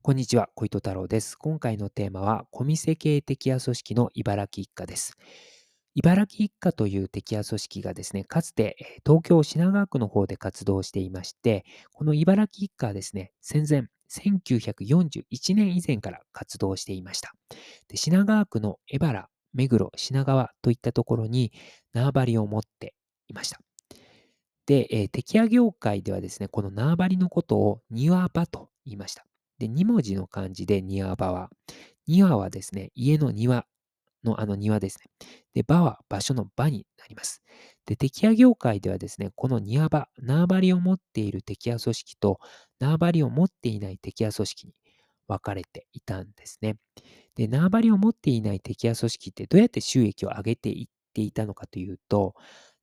こんにちは、小糸太郎です。今回のテーマは、コミセ系敵屋組織の茨城一家です。茨城一家という敵屋組織がですね、かつて東京品川区の方で活動していまして、この茨城一家はですね、戦前、1941年以前から活動していました。で品川区の江原、目黒、品川といったところに縄張りを持っていました。で、えー、業界ではですね、この縄張りのことを庭場と言いました。で、2文字の漢字で庭場は、庭はですね、家の庭のあの庭ですね。で、場は場所の場になります。で、敵屋業界ではですね、この庭場、縄張りを持っている敵屋組織と縄張りを持っていない敵屋組織に分かれていたんですね。で、縄張りを持っていない敵屋組織ってどうやって収益を上げていっていたのかというと、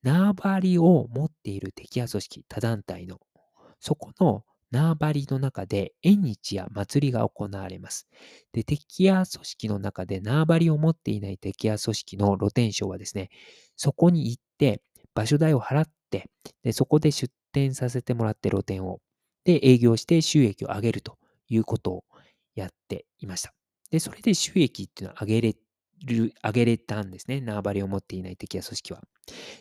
縄張りを持っている敵屋組織、他団体の、そこの縄張りの中で縁日や祭りが行われます。で、敵屋組織の中で縄張りを持っていない敵屋組織の露天商はですね、そこに行って場所代を払って、でそこで出店させてもらって露店を、で、営業して収益を上げるということをやっていました。で、それで収益っていうのは上げれる、上げれたんですね。縄張りを持っていない敵屋組織は。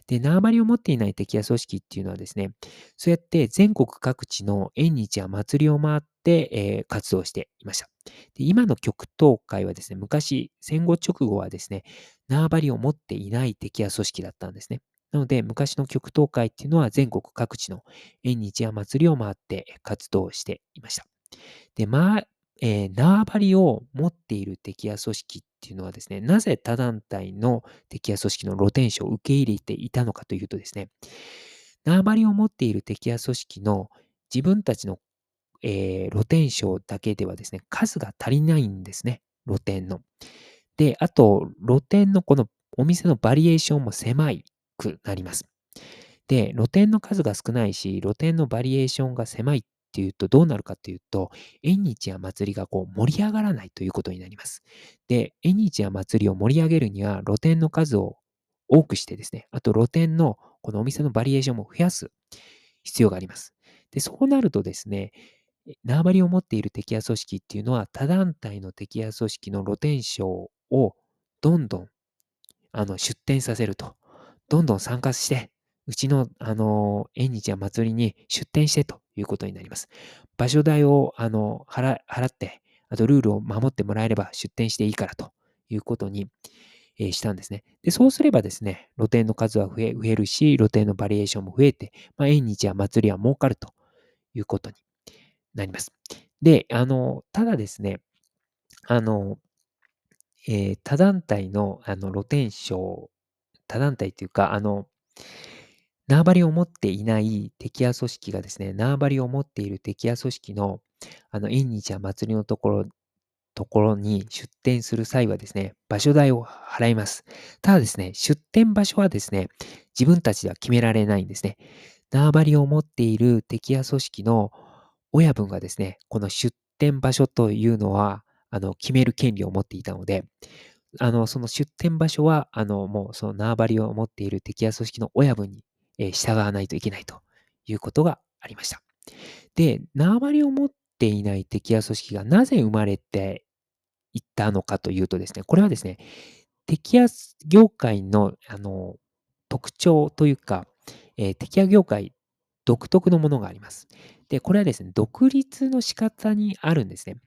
で、縄張りを持っていない敵屋組織っていうのはですね、そうやって全国各地の縁日や祭りを回って、えー、活動していました。で今の極東会はですね、昔、戦後直後はですね、縄張りを持っていない敵屋組織だったんですね。なので、昔の極東会っていうのは全国各地の縁日や祭りを回って活動していました。で、まあ、えー、縄張りを持っている敵屋組織っていうのはですね、なぜ他団体の敵屋組織の露天商を受け入れていたのかというとですね、縄張りを持っている敵屋組織の自分たちの、えー、露天商だけではですね、数が足りないんですね、露天の。で、あと、露天のこのお店のバリエーションも狭くなります。で、露店の数が少ないし、露店のバリエーションが狭いっっていうとどうなるかっていうと、縁日や祭りがこう盛り上がらないということになります。で、縁日や祭りを盛り上げるには露店の数を多くしてですね、あと露店のこのお店のバリエーションも増やす必要があります。で、そうなるとですね、縄張りを持っている敵屋組織っていうのは他団体の敵屋組織の露天商をどんどんあの出店させると。どんどん参加して、うちの、あの、縁日や祭りに出店してということになります。場所代を、あの、払って、あとルールを守ってもらえれば出店していいからということに、えー、したんですね。で、そうすればですね、露店の数は増え増えるし、露店のバリエーションも増えて、まあ、縁日や祭りは儲かるということになります。で、あの、ただですね、あの、えー、他団体のあの露天商、他団体というか、あの、縄張りを持っていない敵屋組織がですね、縄張りを持っている敵屋組織の、あの、縁日や祭りのところ、ところに出店する際はですね、場所代を払います。ただですね、出店場所はですね、自分たちでは決められないんですね。縄張りを持っている敵屋組織の親分がですね、この出店場所というのは、あの、決める権利を持っていたので、あの、その出店場所は、あの、もうその縄張りを持っている敵屋組織の親分にえ従わないといけないということがありました。で、縄張りを持っていない敵屋組織がなぜ生まれていったのかというとですね、これはですね、敵屋業界のあの特徴というか、えー、敵屋業界独特のものがあります。で、これはですね、独立の仕方にあるんですね。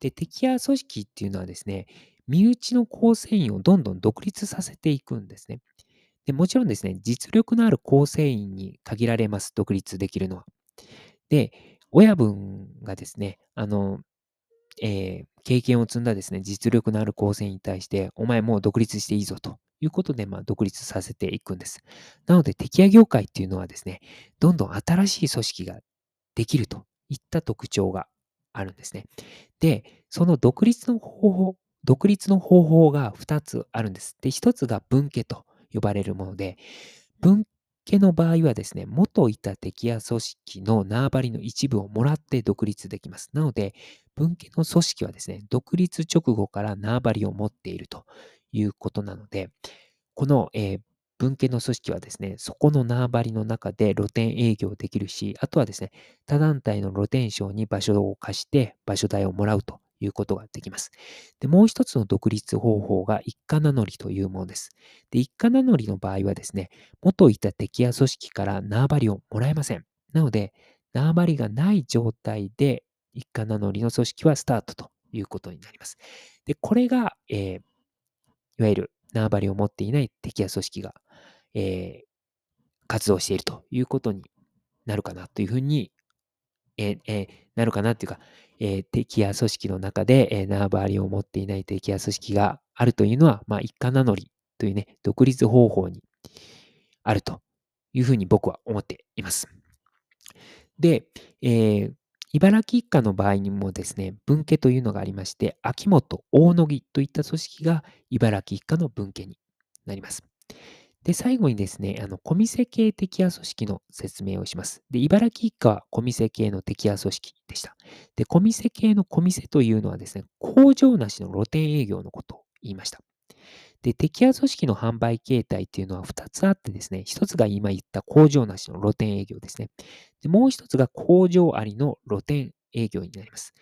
で、敵屋組織っていうのはですね、身内の構成員をどんどん独立させていくんですね。でもちろんですね、実力のある構成員に限られます、独立できるのは。で、親分がですね、あの、えー、経験を積んだですね、実力のある構成員に対して、お前もう独立していいぞということで、まあ、独立させていくんです。なので、敵屋業界っていうのはですね、どんどん新しい組織ができるといった特徴があるんですね。で、その独立の方法、独立の方法が2つあるんです。で、1つが分家と呼ばれるもので、分家の場合はですね、元いた敵や組織の縄張りの一部をもらって独立できます。なので、分家の組織はですね、独立直後から縄張りを持っているということなので、この、えー、分家の組織はですね、そこの縄張りの中で露店営業できるし、あとはですね、他団体の露店商に場所を貸して場所代をもらうということができます。で、もう一つの独立方法が一家名乗りというものです。で、一家名乗りの場合はですね、元いた敵や組織から縄張りをもらえません。なので、縄張りがない状態で一家名乗りの組織はスタートということになります。で、これが、えー、いわゆる縄張りを持っていない敵や組織が、えー、活動しているということになるかなというふうに、え、え、なるかなというか、えー、敵や組織の中で、えー、縄張りを持っていない敵や組織があるというのは、まあ、一家名乗りというね、独立方法にあるというふうに僕は思っています。で、えー、茨城一家の場合にもですね、分家というのがありまして、秋元、大野木といった組織が茨城一家の分家になります。で、最後にですね、あの、コミセ系敵屋組織の説明をします。で、茨城一家はコミセ系の敵屋組織でした。で、コミセ系のコミセというのはですね、工場なしの露店営業のことを言いました。で、敵屋組織の販売形態っていうのは2つあってですね、1つが今言った工場なしの露店営業ですね。でもう1つが工場ありの露店営業になります。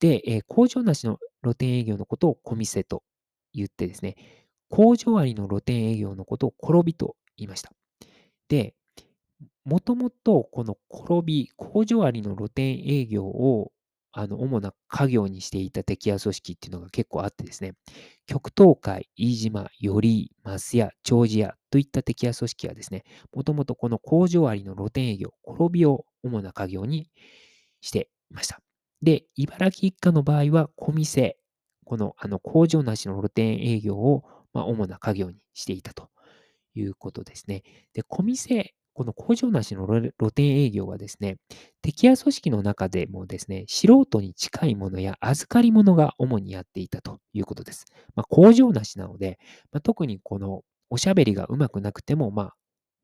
で、えー、工場なしの露店営業のことをコミセと言ってですね、工場ありの露店営業のことを転びと言いました。で、もともとこの転び、工場ありの露店営業をあの主な家業にしていた敵屋組織っていうのが結構あってですね、極東海、飯島、頼井、増屋、長寿屋といった敵屋組織はですね、もともとこの工場ありの露店営業、転びを主な家業にしていました。で、茨城一家の場合は、小店、このあの工場なしの露店営業をまあ、主な家業にしていたということですね。で、小店、この工場なしの露店営業はですね、敵屋組織の中でもですね、素人に近いものや預かり物が主にやっていたということです。まあ、工場なしなので、まあ、特にこのおしゃべりがうまくなくても、まあ、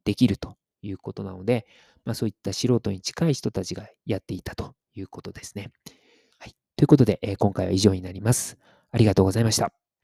できるということなので、まあ、そういった素人に近い人たちがやっていたということですね。はい。ということで、えー、今回は以上になります。ありがとうございました。